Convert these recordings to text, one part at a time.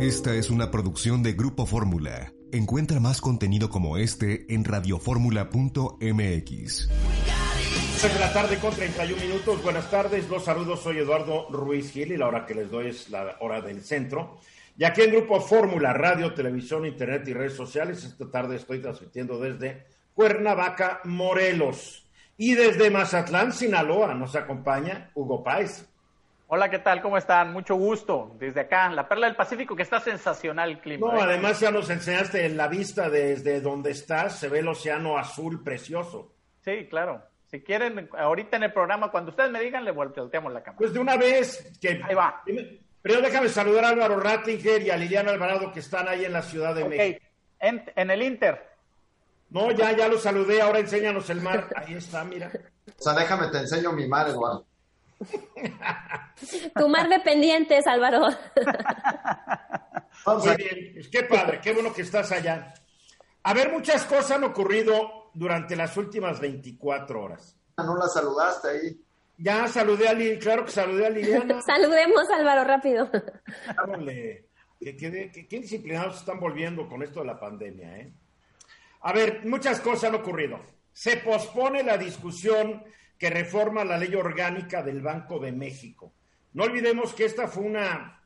Esta es una producción de Grupo Fórmula. Encuentra más contenido como este en radioformula.mx. 3 de la tarde con 31 minutos. Buenas tardes, los saludos. Soy Eduardo Ruiz Gil y la hora que les doy es la hora del centro. Y aquí en Grupo Fórmula, radio, televisión, internet y redes sociales, esta tarde estoy transmitiendo desde Cuernavaca, Morelos. Y desde Mazatlán, Sinaloa, nos acompaña Hugo Páez. Hola, ¿qué tal? ¿Cómo están? Mucho gusto. Desde acá, en la Perla del Pacífico, que está sensacional el clima. No, ¿eh? además ya nos enseñaste en la vista desde donde estás, se ve el océano azul precioso. Sí, claro. Si quieren, ahorita en el programa, cuando ustedes me digan, le volteamos la cámara. Pues de una vez, que... Ahí va. Primero déjame saludar a Álvaro Rattinger y a Liliana Alvarado que están ahí en la Ciudad de México. en, en el Inter. No, ya, ya lo saludé, ahora enséñanos el mar. Ahí está, mira. O sea, déjame te enseño mi mar, Eduardo. Tu mar de pendientes, Álvaro. Vamos Muy a- bien, pues qué padre, qué bueno que estás allá. A ver, muchas cosas han ocurrido durante las últimas 24 horas. No la saludaste ahí. Ya saludé a Liliana, claro que saludé a Liliana. Saludemos, Álvaro, rápido. Qué, qué- qué- qué disciplinados se están volviendo con esto de la pandemia, ¿eh? A ver, muchas cosas han ocurrido. Se pospone la discusión que reforma la ley orgánica del Banco de México. No olvidemos que esta fue una,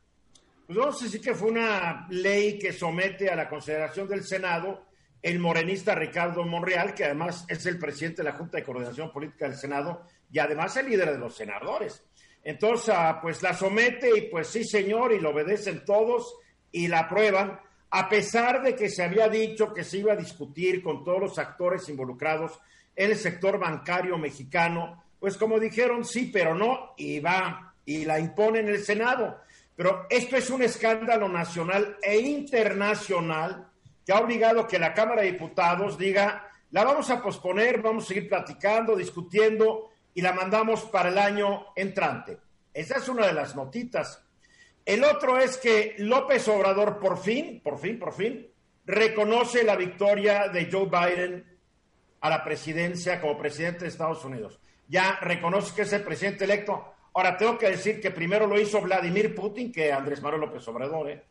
pues vamos a decir que fue una ley que somete a la consideración del Senado el morenista Ricardo Monreal, que además es el presidente de la Junta de Coordinación Política del Senado y además el líder de los senadores. Entonces, ah, pues la somete y pues sí, señor, y lo obedecen todos y la aprueban, a pesar de que se había dicho que se iba a discutir con todos los actores involucrados en el sector bancario mexicano, pues como dijeron, sí, pero no, y va, y la impone en el Senado. Pero esto es un escándalo nacional e internacional que ha obligado que la Cámara de Diputados diga, la vamos a posponer, vamos a seguir platicando, discutiendo y la mandamos para el año entrante. Esa es una de las notitas. El otro es que López Obrador por fin, por fin, por fin, reconoce la victoria de Joe Biden a la presidencia como presidente de Estados Unidos. Ya reconoce que es el presidente electo. Ahora tengo que decir que primero lo hizo Vladimir Putin que Andrés Manuel López Obrador, ¿eh?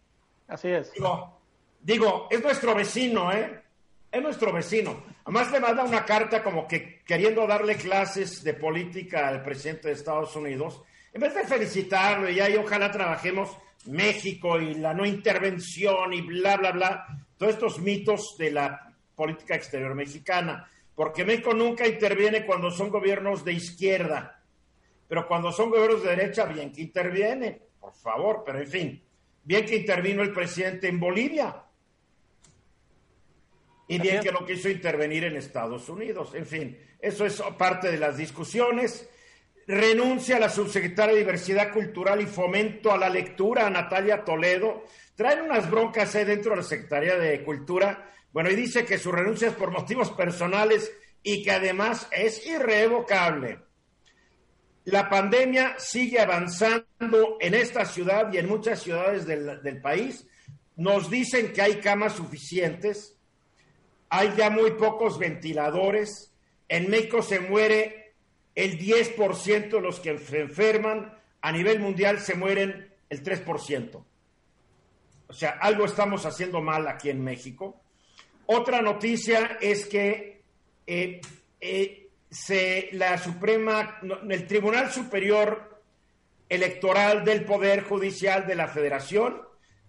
Así es. Digo, digo, es nuestro vecino, ¿eh? Es nuestro vecino. Además le manda una carta como que queriendo darle clases de política al presidente de Estados Unidos. En vez de felicitarlo y ahí ojalá trabajemos México y la no intervención y bla, bla, bla, todos estos mitos de la política exterior mexicana. Porque México nunca interviene cuando son gobiernos de izquierda. Pero cuando son gobiernos de derecha, bien que interviene, por favor, pero en fin, bien que intervino el presidente en Bolivia. Y bien que no quiso intervenir en Estados Unidos. En fin, eso es parte de las discusiones. Renuncia a la subsecretaria de Diversidad Cultural y Fomento a la Lectura, Natalia Toledo. Traen unas broncas ahí dentro de la Secretaría de Cultura. Bueno, y dice que su renuncia es por motivos personales y que además es irrevocable. La pandemia sigue avanzando en esta ciudad y en muchas ciudades del, país. Nos dicen que hay camas suficientes, hay ya muy pocos ventiladores. En México se muere el 10% de los que se enferman. A nivel mundial se mueren el 3%. O sea, algo estamos haciendo mal aquí en México. Otra noticia es que eh, eh, se, la Suprema, el Tribunal Superior Electoral del Poder Judicial de la Federación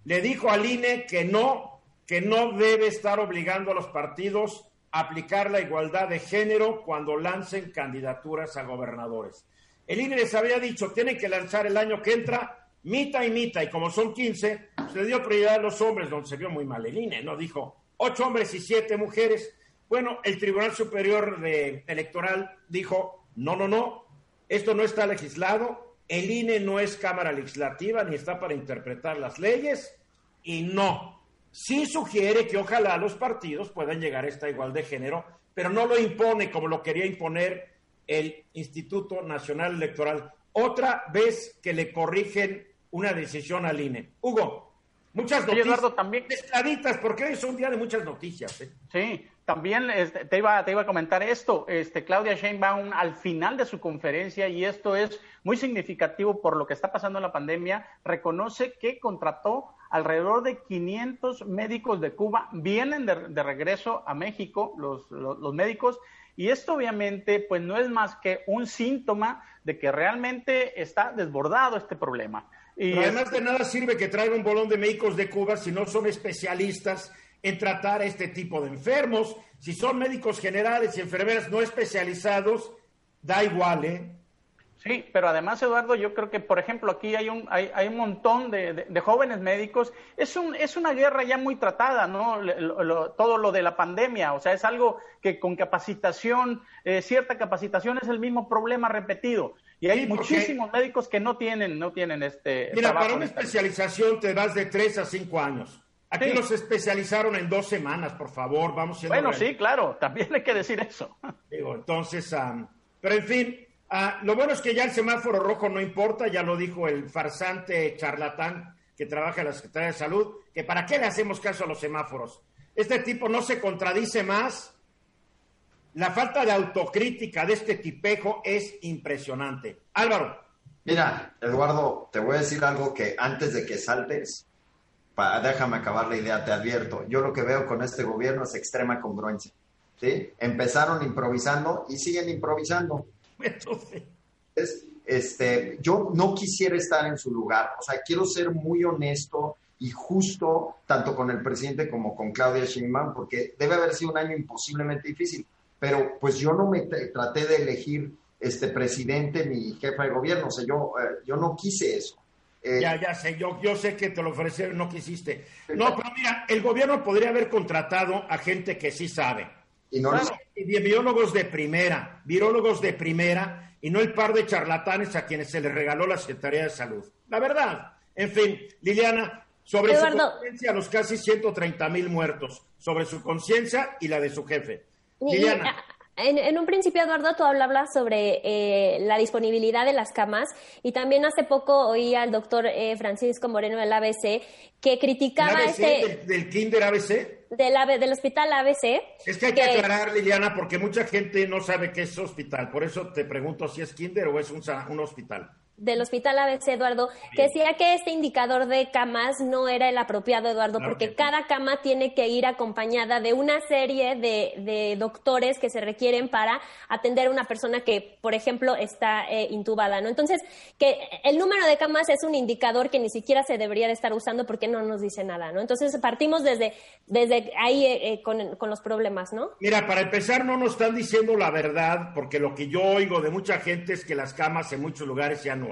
le dijo al INE que no, que no debe estar obligando a los partidos a aplicar la igualdad de género cuando lancen candidaturas a gobernadores. El INE les había dicho, tienen que lanzar el año que entra mitad y mitad, y como son 15, se le dio prioridad a los hombres, donde se vio muy mal el INE, ¿no? Dijo, ocho hombres y siete mujeres. Bueno, el Tribunal Superior Electoral dijo, no, no, no, esto no está legislado, el INE no es Cámara Legislativa ni está para interpretar las leyes y no. Sí sugiere que ojalá los partidos puedan llegar a esta igualdad de género, pero no lo impone como lo quería imponer el Instituto Nacional Electoral. Otra vez que le corrigen una decisión al INE. Hugo, muchas noticias. Eduardo, también- Mezcladitas, porque hoy es un día de muchas noticias. ¿eh? Sí, también este, te, iba, te iba a comentar esto. Este, Claudia Sheinbaum al final de su conferencia, y esto es muy significativo por lo que está pasando en la pandemia, reconoce que contrató alrededor de 500 médicos de Cuba vienen de, regreso a México, los, los, médicos, y esto obviamente pues no es más que un síntoma de que realmente está desbordado este problema. Y además de nada sirve que traiga un bolón de médicos de Cuba si no son especialistas en tratar a este tipo de enfermos. Si son médicos generales y enfermeras no especializados, da igual, ¿eh? Sí, pero además, Eduardo, yo creo que, por ejemplo, aquí hay un, hay, hay un montón de, de, jóvenes médicos. Es, un, es una guerra ya muy tratada, ¿no? todo lo de la pandemia, o sea, es algo que con capacitación, eh, cierta capacitación es el mismo problema repetido. Y hay muchísimos médicos que no tienen, no tienen este. Mira, para una especialización te vas de tres a cinco años. Aquí los especializaron en dos semanas, por favor, vamos siendo Bueno, sí, claro, también hay que decir eso. Digo, entonces, pero en fin, Ah, lo bueno es que ya el semáforo rojo no importa, ya lo dijo el farsante charlatán que trabaja en la Secretaría de Salud, que para qué le hacemos caso a los semáforos. Este tipo no se contradice más. La falta de autocrítica de este tipejo es impresionante. Álvaro. Mira, Eduardo, te voy a decir algo que antes de que saltes, déjame acabar la idea, te advierto. Yo lo que veo con este gobierno es extrema congruencia. ¿sí? Empezaron improvisando y siguen improvisando. Entonces, este, yo no quisiera estar en su lugar. O sea, quiero ser muy honesto y justo tanto con el presidente como con Claudia Sheinbaum, porque debe haber sido un año imposiblemente difícil. Pero pues yo no me traté de elegir este presidente ni jefa de gobierno. O sea, yo, eh, yo no quise eso. Eh, ya, ya sé, yo, yo sé que te lo ofrecieron, no quisiste. No, pero mira, el gobierno podría haber contratado a gente que sí sabe. Y no Virólogos de primera, virólogos de primera, y no el par de charlatanes a quienes se les regaló la Secretaría de Salud. La verdad. En fin, Liliana, sobre su conciencia, los casi 130 mil muertos, sobre su conciencia y la de su jefe. Liliana. En, un principio, Eduardo, tú hablabas sobre eh, la disponibilidad de las camas y también hace poco oí al doctor eh, Francisco Moreno del ABC que criticaba este... Del, Kinder ABC? Del, del hospital ABC. Es que hay que, aclarar, Liliana, porque mucha gente no sabe qué es hospital. Por eso te pregunto si es Kinder o es un, un hospital del Hospital ABC, Eduardo, que decía que este indicador de camas no era el apropiado, Eduardo, porque cada cama tiene que ir acompañada de una serie de, de, doctores que se requieren para atender a una persona que, por ejemplo, está eh, intubada, ¿no? Entonces, que el número de camas es un indicador que ni siquiera se debería de estar usando porque no nos dice nada, ¿no? Entonces, partimos desde, desde ahí eh, eh, con, con los problemas, ¿no? Mira, para empezar, no nos están diciendo la verdad, porque lo que yo oigo de mucha gente es que las camas en muchos lugares ya no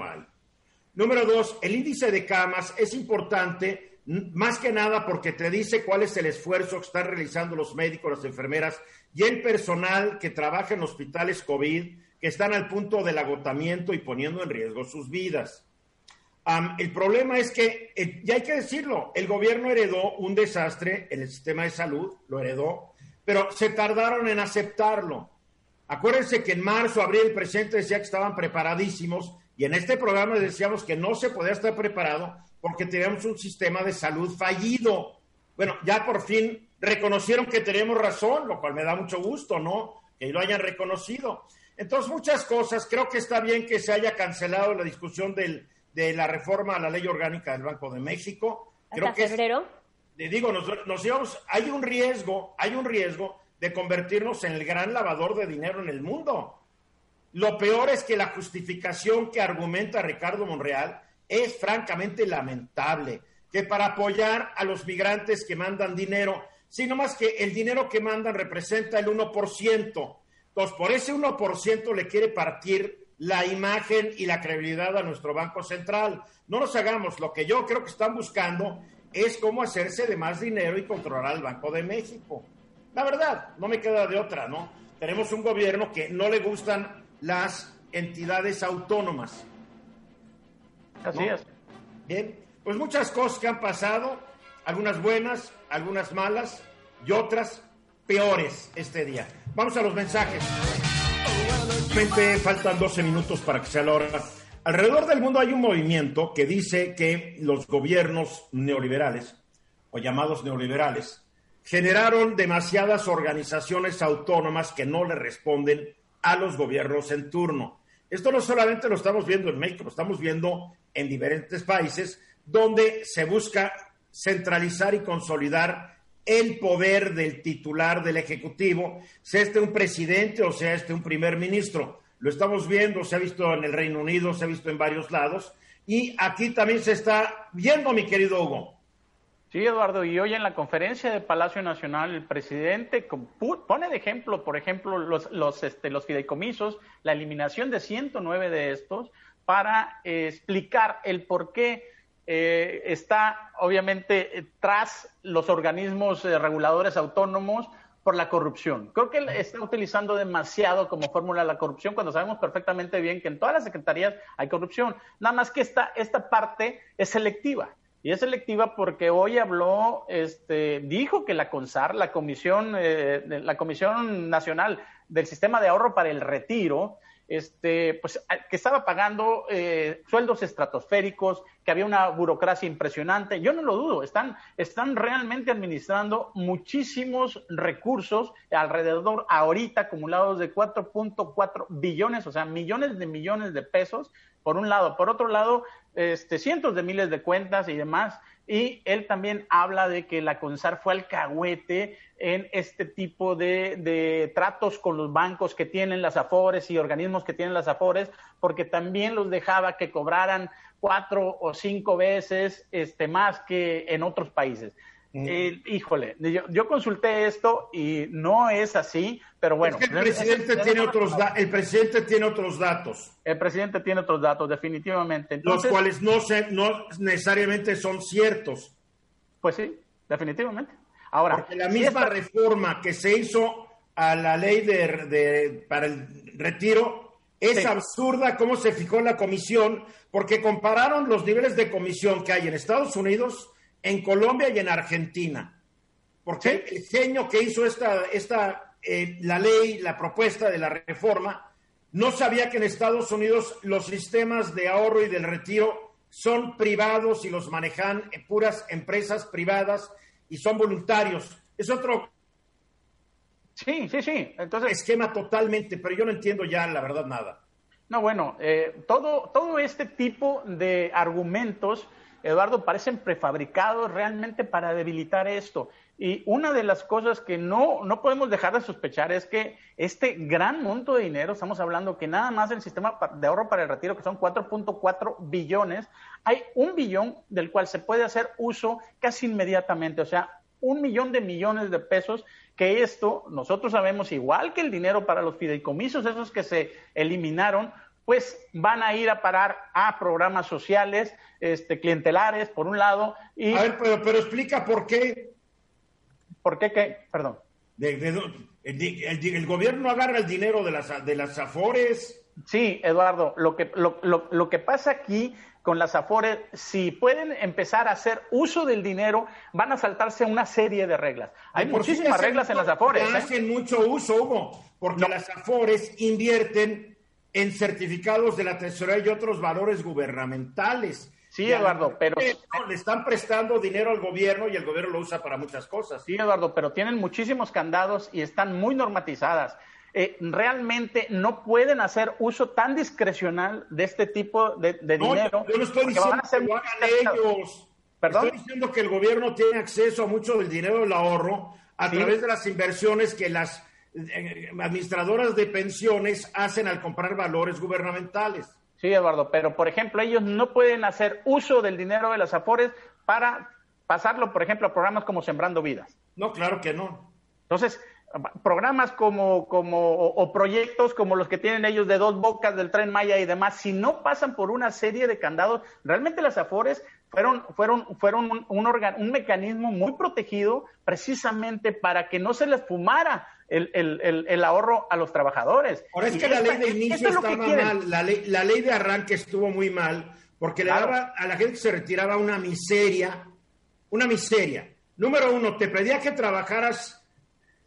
Número dos, el índice de camas es importante más que nada porque te dice cuál es el esfuerzo que están realizando los médicos, las enfermeras y el personal que trabaja en hospitales COVID que están al punto del agotamiento y poniendo en riesgo sus vidas. el problema es que, eh, ya hay que decirlo, el gobierno heredó un desastre en el sistema de salud, lo heredó, pero se tardaron en aceptarlo. Acuérdense que en marzo, abril, el presidente decía que estaban preparadísimos y en este programa decíamos que no se podía estar preparado porque teníamos un sistema de salud fallido. Bueno, ya por fin reconocieron que tenemos razón, lo cual me da mucho gusto, ¿no? Que lo hayan reconocido. Entonces, muchas cosas. Creo que está bien que se haya cancelado la discusión del, de la reforma a la ley orgánica del Banco de México. Creo ¿Hasta febrero? le digo, nos, nos íbamos, hay un riesgo, hay un riesgo de convertirnos en el gran lavador de dinero en el mundo. Lo peor es que la justificación que argumenta Ricardo Monreal es francamente lamentable, que para apoyar a los migrantes que mandan dinero, sino más que el dinero que mandan representa el 1%. Entonces, por ese 1% le quiere partir la imagen y la credibilidad a nuestro Banco Central. No nos hagamos, lo que yo creo que están buscando es cómo hacerse de más dinero y controlar al Banco de México. La verdad, no me queda de otra, ¿no? Tenemos un gobierno que no le gustan las entidades autónomas. Así es. Bien, pues muchas cosas que han pasado, algunas buenas, algunas malas y otras peores este día. Vamos a los mensajes. Faltan 12 minutos para que sea la hora. Alrededor del mundo hay un movimiento que dice que los gobiernos neoliberales, o llamados neoliberales, generaron demasiadas organizaciones autónomas que no le responden a los gobiernos en turno. Esto no solamente lo estamos viendo en México, lo estamos viendo en diferentes países donde se busca centralizar y consolidar el poder del titular del Ejecutivo, sea este un presidente o sea este un primer ministro. Lo estamos viendo, se ha visto en el Reino Unido, se ha visto en varios lados, y aquí también se está viendo, mi querido Hugo. Sí, Eduardo, y hoy en la conferencia de Palacio Nacional el presidente pone de ejemplo, por ejemplo, los, los, este, los fideicomisos, la eliminación de 109 de estos, para eh, explicar el por qué eh, está obviamente eh, tras los organismos reguladores autónomos por la corrupción. Creo que él está utilizando demasiado como fórmula la corrupción cuando sabemos perfectamente bien que en todas las secretarías hay corrupción. Nada más que esta, esta parte es selectiva. Y es selectiva porque hoy habló, este, dijo que la CONSAR, la Comisión, eh, la Comisión Nacional del Sistema de Ahorro para el Retiro, este, pues, que estaba pagando eh, sueldos estratosféricos, que había una burocracia impresionante. Yo no lo dudo, están, están realmente administrando muchísimos recursos alrededor ahorita acumulados de 4.4 billones, o sea, millones de millones de pesos, por un lado. Por otro lado, este, cientos de miles de cuentas y demás. Y él también habla de que la CONSAR fue alcahuete en este tipo de, de, tratos con los bancos que tienen las AFORES y organismos que tienen las AFORES, porque también los dejaba que cobraran cuatro o cinco veces este, más que en otros países. Eh, híjole, yo, consulté esto y no es así, pero bueno. el, presidente tiene otros el presidente tiene otros datos. El presidente tiene otros datos, definitivamente. los cuales no, se, no necesariamente son ciertos. Pues sí, definitivamente. Ahora, Porque la misma reforma que se hizo a la ley de, para el retiro es absurda cómo se fijó en la comisión, porque compararon los niveles de comisión que hay en Estados Unidos en Colombia y en Argentina. Porque el genio que hizo esta, esta eh, la ley, la propuesta de la reforma, no sabía que en Estados Unidos los sistemas de ahorro y del retiro son privados y los manejan puras empresas privadas y son voluntarios. Es otro Sí, sí, sí. Entonces, esquema totalmente, pero yo no entiendo ya la verdad nada. No, bueno, eh, todo, todo este tipo de argumentos Eduardo, parecen prefabricados realmente para debilitar esto. Y una de las cosas que no, no podemos dejar de sospechar es que este gran monto de dinero, estamos hablando que nada más el sistema de ahorro para el retiro, que son 4.4 billones, hay un billón del cual se puede hacer uso casi inmediatamente, o sea, un millón de millones de pesos, que esto nosotros sabemos, igual que el dinero para los fideicomisos, esos que se eliminaron, pues van a ir a parar a programas sociales, este, clientelares, por un lado. Y... A ver, pero, pero explica por qué. ¿Por qué qué? Perdón. el, gobierno agarra el dinero de las, de las AFORES. Sí, Eduardo, lo que, lo, lo, que pasa aquí con las AFORES, si pueden empezar a hacer uso del dinero, van a saltarse una serie de reglas. Hay muchísimas reglas en las AFORES. ¿eh? Hacen mucho uso, Hugo, porque las AFORES invierten en certificados de la tesorería y otros valores gubernamentales. Sí, Eduardo, pero... Le están prestando dinero al gobierno y el gobierno lo usa para muchas cosas. Sí, Eduardo, pero tienen muchísimos candados y están muy normatizadas. Eh, realmente no pueden hacer uso tan discrecional de este tipo de, dinero. Yo no estoy diciendo que lo hagan ellos. ¿Perdón? Estoy diciendo que el gobierno tiene acceso a mucho del dinero del ahorro a través de las inversiones que las administradoras de pensiones hacen al comprar valores gubernamentales. Sí, Eduardo, pero por ejemplo, ellos no pueden hacer uso del dinero de las AFORES para pasarlo, por ejemplo, a programas como Sembrando Vidas. No, claro que no. Entonces, programas como, como o, proyectos como los que tienen ellos de dos bocas del tren Maya y demás, si no pasan por una serie de candados, realmente las AFORES fueron, fueron, fueron un, un, un mecanismo muy protegido precisamente para que no se les fumara el, el, el, ahorro a los trabajadores. Ahora es que la ley de inicio estaba mal, la ley, la ley de arranque estuvo muy mal, porque le daba a la gente que se retiraba una miseria, una miseria. Número uno, te pedía que trabajaras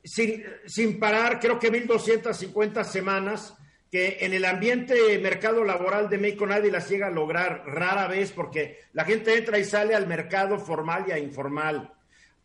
sin, sin parar, creo que 1.250 semanas, que en el ambiente mercado laboral de México nadie las llega a lograr rara vez porque la gente entra y sale al mercado formal y a informal.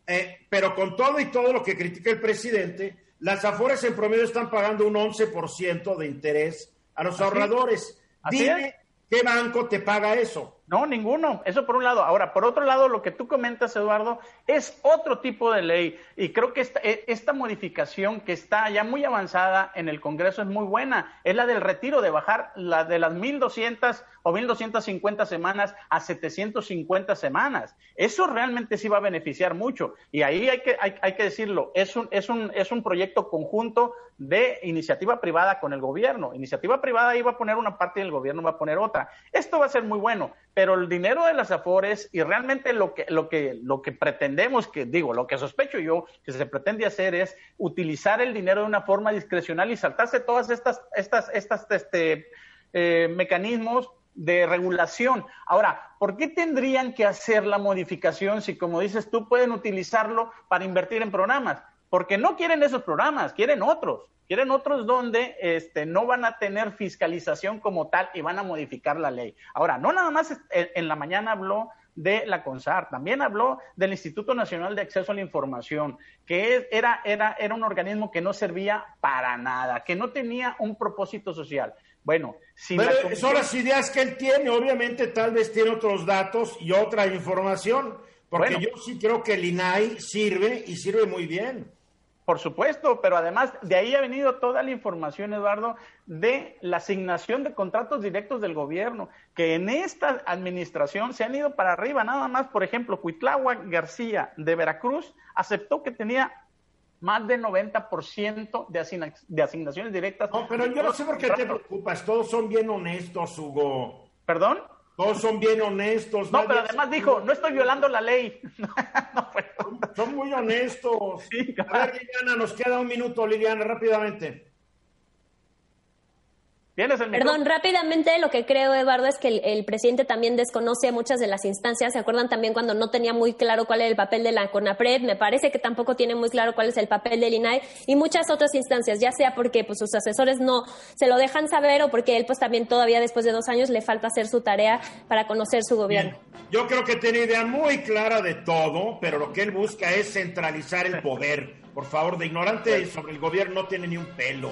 Eh, pero con todo y todo lo que critica el presidente, las Afores en promedio están pagando un 11% de interés a los ahorradores. Dime qué banco te paga eso. No, ninguno. Eso por un lado. Ahora, por otro lado, lo que tú comentas, Eduardo, es otro tipo de ley. Y creo que esta, e, esta modificación que está ya muy avanzada en el Congreso es muy buena. Es la del retiro, de bajar la de las 1.200 o 1.250 semanas a 750 semanas. Eso realmente sí va a beneficiar mucho. Y ahí hay que, hay, hay que decirlo, es un, es, un, es un proyecto conjunto de iniciativa privada con el gobierno. Iniciativa privada iba a poner una parte y el gobierno va a poner otra. Esto va a ser muy bueno, pero el dinero de las afores y realmente lo que, lo que, lo que pretendemos, que digo, lo que sospecho yo que se pretende hacer es utilizar el dinero de una forma discrecional y saltarse todas estas, estas, estas, este, eh, mecanismos de regulación. Ahora, ¿por qué tendrían que hacer la modificación si, como dices tú, pueden utilizarlo para invertir en programas? Porque no quieren esos programas, quieren otros. Quieren otros donde este, no van a tener fiscalización como tal y van a modificar la ley. Ahora, no nada más en la mañana habló de la CONSAR, también habló del Instituto Nacional de Acceso a la Información, que era, era, era un organismo que no servía para nada, que no tenía un propósito social. Bueno, si son las ideas que él tiene, obviamente tal vez tiene otros datos y otra información, porque yo sí creo que el INAI sirve y sirve muy bien. Por supuesto, pero además de ahí ha venido toda la información, Eduardo, de la asignación de contratos directos del gobierno, que en esta administración se han ido para arriba. Nada más, por ejemplo, Cuitláhuac García de Veracruz aceptó que tenía más del 90% de, de asignaciones directas. No, pero yo no sé por qué te preocupas, todos son bien honestos, Hugo. ¿Perdón? Todos son bien honestos. No, pero además dijo, no estoy violando la ley. son, muy honestos. A ver, Liliana, nos queda un minuto, Liliana, rápidamente. Perdón, rápidamente lo que creo, Eduardo, es que el, presidente también desconoce muchas de las instancias. ¿Se acuerdan también cuando no tenía muy claro cuál era el papel de la CONAPRED? Me parece que tampoco tiene muy claro cuál es el papel del INAI y muchas otras instancias, ya sea porque pues, sus asesores no se lo dejan saber o porque él pues también todavía después de dos años le falta hacer su tarea para conocer su gobierno. Yo creo que tiene idea muy clara de todo, pero lo que él busca es centralizar el poder. Por favor, de ignorante sobre el gobierno no tiene ni un pelo.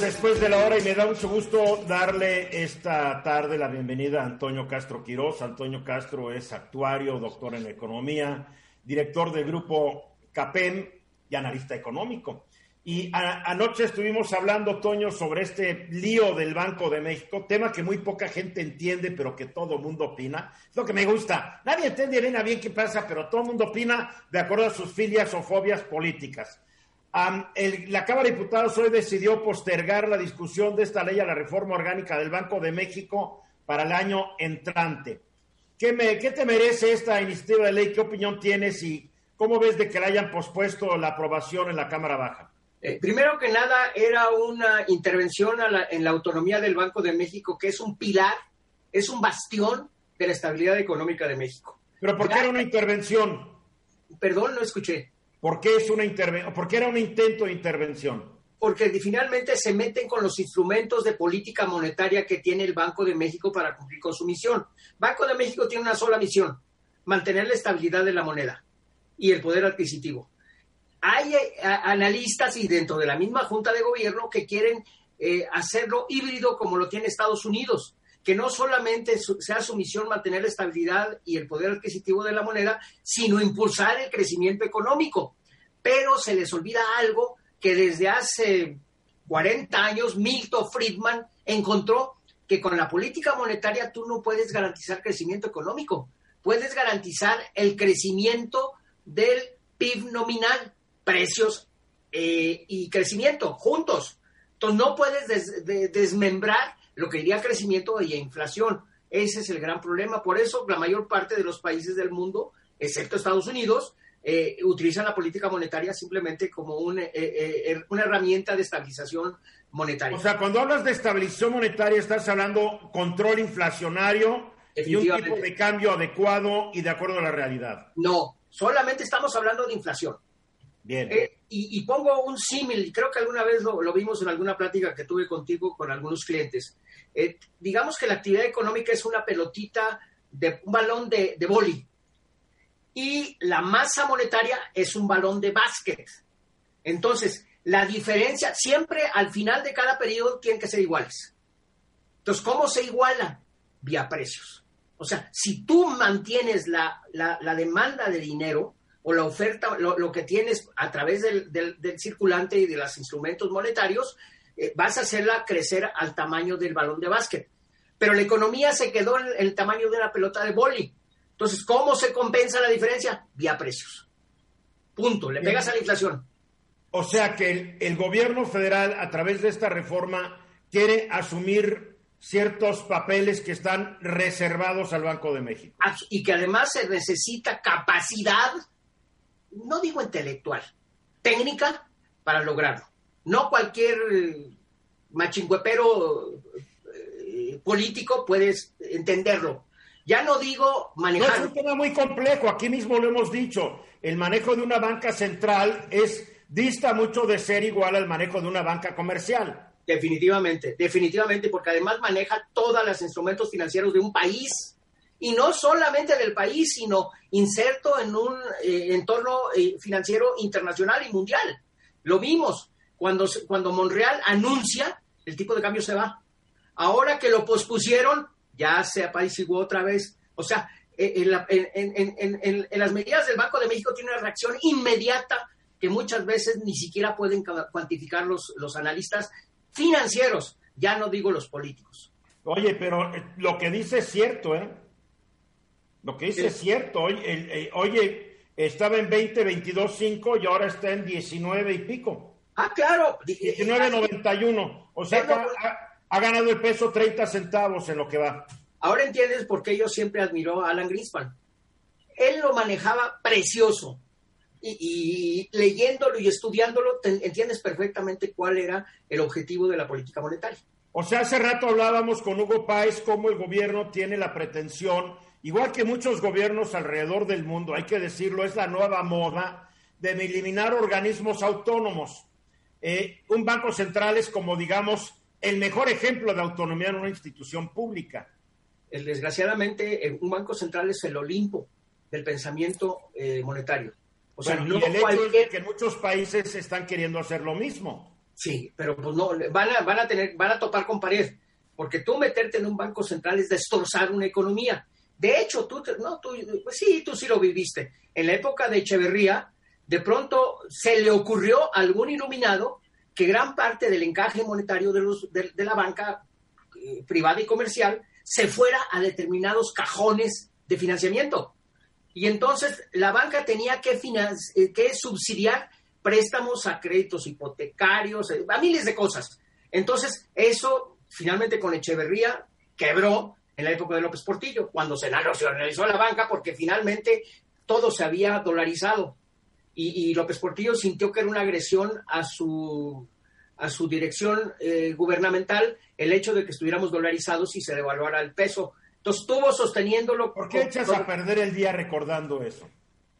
Después de la hora y me da mucho gusto darle esta tarde la bienvenida a Antonio Castro Quirós. Antonio Castro es actuario, doctor en economía, director del grupo CAPEM y analista económico. Y anoche estuvimos hablando, Toño, sobre este lío del Banco de México, tema que muy poca gente entiende, pero que todo mundo opina. Es lo que me gusta. Nadie entiende bien qué pasa, pero todo el mundo opina de acuerdo a sus filias o fobias políticas la Cámara de Diputados hoy decidió postergar la discusión de esta ley a la reforma orgánica del Banco de México para el año entrante. ¿Qué, me, ¿Qué, te merece esta iniciativa de ley? ¿Qué opinión tienes y cómo ves de que la hayan pospuesto la aprobación en la Cámara Baja? Eh, primero que nada, era una intervención en la autonomía del Banco de México, que es un pilar, es un bastión de la estabilidad económica de México. ¿Pero por qué era una intervención? Perdón, no escuché. ¿Por qué, es una ¿Por qué era un intento de intervención? Porque finalmente se meten con los instrumentos de política monetaria que tiene el Banco de México para cumplir con su misión. Banco de México tiene una sola misión, mantener la estabilidad de la moneda y el poder adquisitivo. Hay eh, analistas y dentro de la misma Junta de Gobierno que quieren eh, hacerlo híbrido como lo tiene Estados Unidos, que no solamente sea su misión mantener la estabilidad y el poder adquisitivo de la moneda, sino impulsar el crecimiento económico. Pero se les olvida algo que desde hace 40 años Milton Friedman encontró que con la política monetaria tú no puedes garantizar crecimiento económico, puedes garantizar el crecimiento del PIB nominal, precios eh, y crecimiento juntos. Entonces no puedes desmembrar lo que iría crecimiento y inflación. Ese es el gran problema. Por eso la mayor parte de los países del mundo, excepto Estados Unidos, eh, utilizan la política monetaria simplemente como eh, eh, una herramienta de estabilización monetaria. O sea, cuando hablas de estabilización monetaria, estás hablando control inflacionario y un tipo de cambio adecuado y de acuerdo a la realidad. No, solamente estamos hablando de inflación. Bien. y, pongo un símil, creo que alguna vez lo, vimos en alguna plática que tuve contigo con algunos clientes. Eh, digamos que la actividad económica es una pelotita, de un balón de, de boli. Y la masa monetaria es un balón de básquet. Entonces, la diferencia, siempre al final de cada periodo tienen que ser iguales. Entonces, ¿cómo se iguala? vía precios. O sea, si tú mantienes la, la, demanda de dinero o la oferta, lo, que tienes a través del, del, circulante y de los instrumentos monetarios, eh, vas a hacerla crecer al tamaño del balón de básquet. Pero la economía se quedó en el tamaño de una pelota de boli. Entonces, ¿cómo se compensa la diferencia? Vía precios. Punto. Le pegas a la inflación. O sea que el, gobierno federal, a través de esta reforma, quiere asumir ciertos papeles que están reservados al Banco de México. Y que además se necesita capacidad, no digo intelectual, técnica para lograrlo. No cualquier machinguepero eh, político puede entenderlo. Ya no digo manejar. No, es un tema muy complejo, aquí mismo lo hemos dicho. El manejo de una banca central es dista mucho de ser igual al manejo de una banca comercial. Definitivamente, definitivamente, porque además maneja todos los instrumentos financieros de un país y no solamente del país, sino inserto en un eh, entorno eh, financiero internacional y mundial. Lo vimos cuando, cuando Monreal anuncia, el tipo de cambio se va. Ahora que lo pospusieron, ya se apaciguó otra vez. O sea, eh, en, las medidas del Banco de México tiene una reacción inmediata que muchas veces ni siquiera pueden cuantificar los, los analistas financieros, ya no digo los políticos. Oye, pero eh, lo que dice es cierto, ¿eh? Lo que dice es cierto. Oye, eh, oye estaba en 20, 22, 5 y ahora está en 19 y pico. Ah, claro. 19.91. O sea, ha, ha, ganado el peso 30 centavos en lo que va. Ahora entiendes por qué yo siempre admiro a Alan Greenspan. Él lo manejaba precioso. Y, leyéndolo y estudiándolo, entiendes perfectamente cuál era el objetivo de la política monetaria. O sea, hace rato hablábamos con Hugo Páez cómo el gobierno tiene la pretensión, igual que muchos gobiernos alrededor del mundo, hay que decirlo, es la nueva moda de eliminar organismos autónomos. Eh, un banco central es como, digamos, el mejor ejemplo de autonomía en una institución pública desgraciadamente, un banco central es el Olimpo del pensamiento eh, monetario. O sea, no y el hecho es que muchos países están queriendo hacer lo mismo. Sí, pero pues no, van a, van a tener, van a topar con pared, porque tú meterte en un banco central es destrozar una economía. De hecho, tú, no, tú, pues sí, tú sí lo viviste. En la época de Echeverría, de pronto se le ocurrió a algún iluminado que gran parte del encaje monetario de, los, de, la banca eh, privada y comercial se fuera a determinados cajones de financiamiento. Y entonces la banca tenía que, eh, subsidiar préstamos a créditos hipotecarios, eh, a miles de cosas. Entonces, eso finalmente con Echeverría quebró en la época de López Portillo, cuando se nacionalizó la banca, porque finalmente todo se había dolarizado. Y, López Portillo sintió que era una agresión a su, a su dirección eh, gubernamental el hecho de que estuviéramos dolarizados y se devaluara el peso. Entonces estuvo sosteniéndolo. ¿Por qué echas a perder el día recordando eso?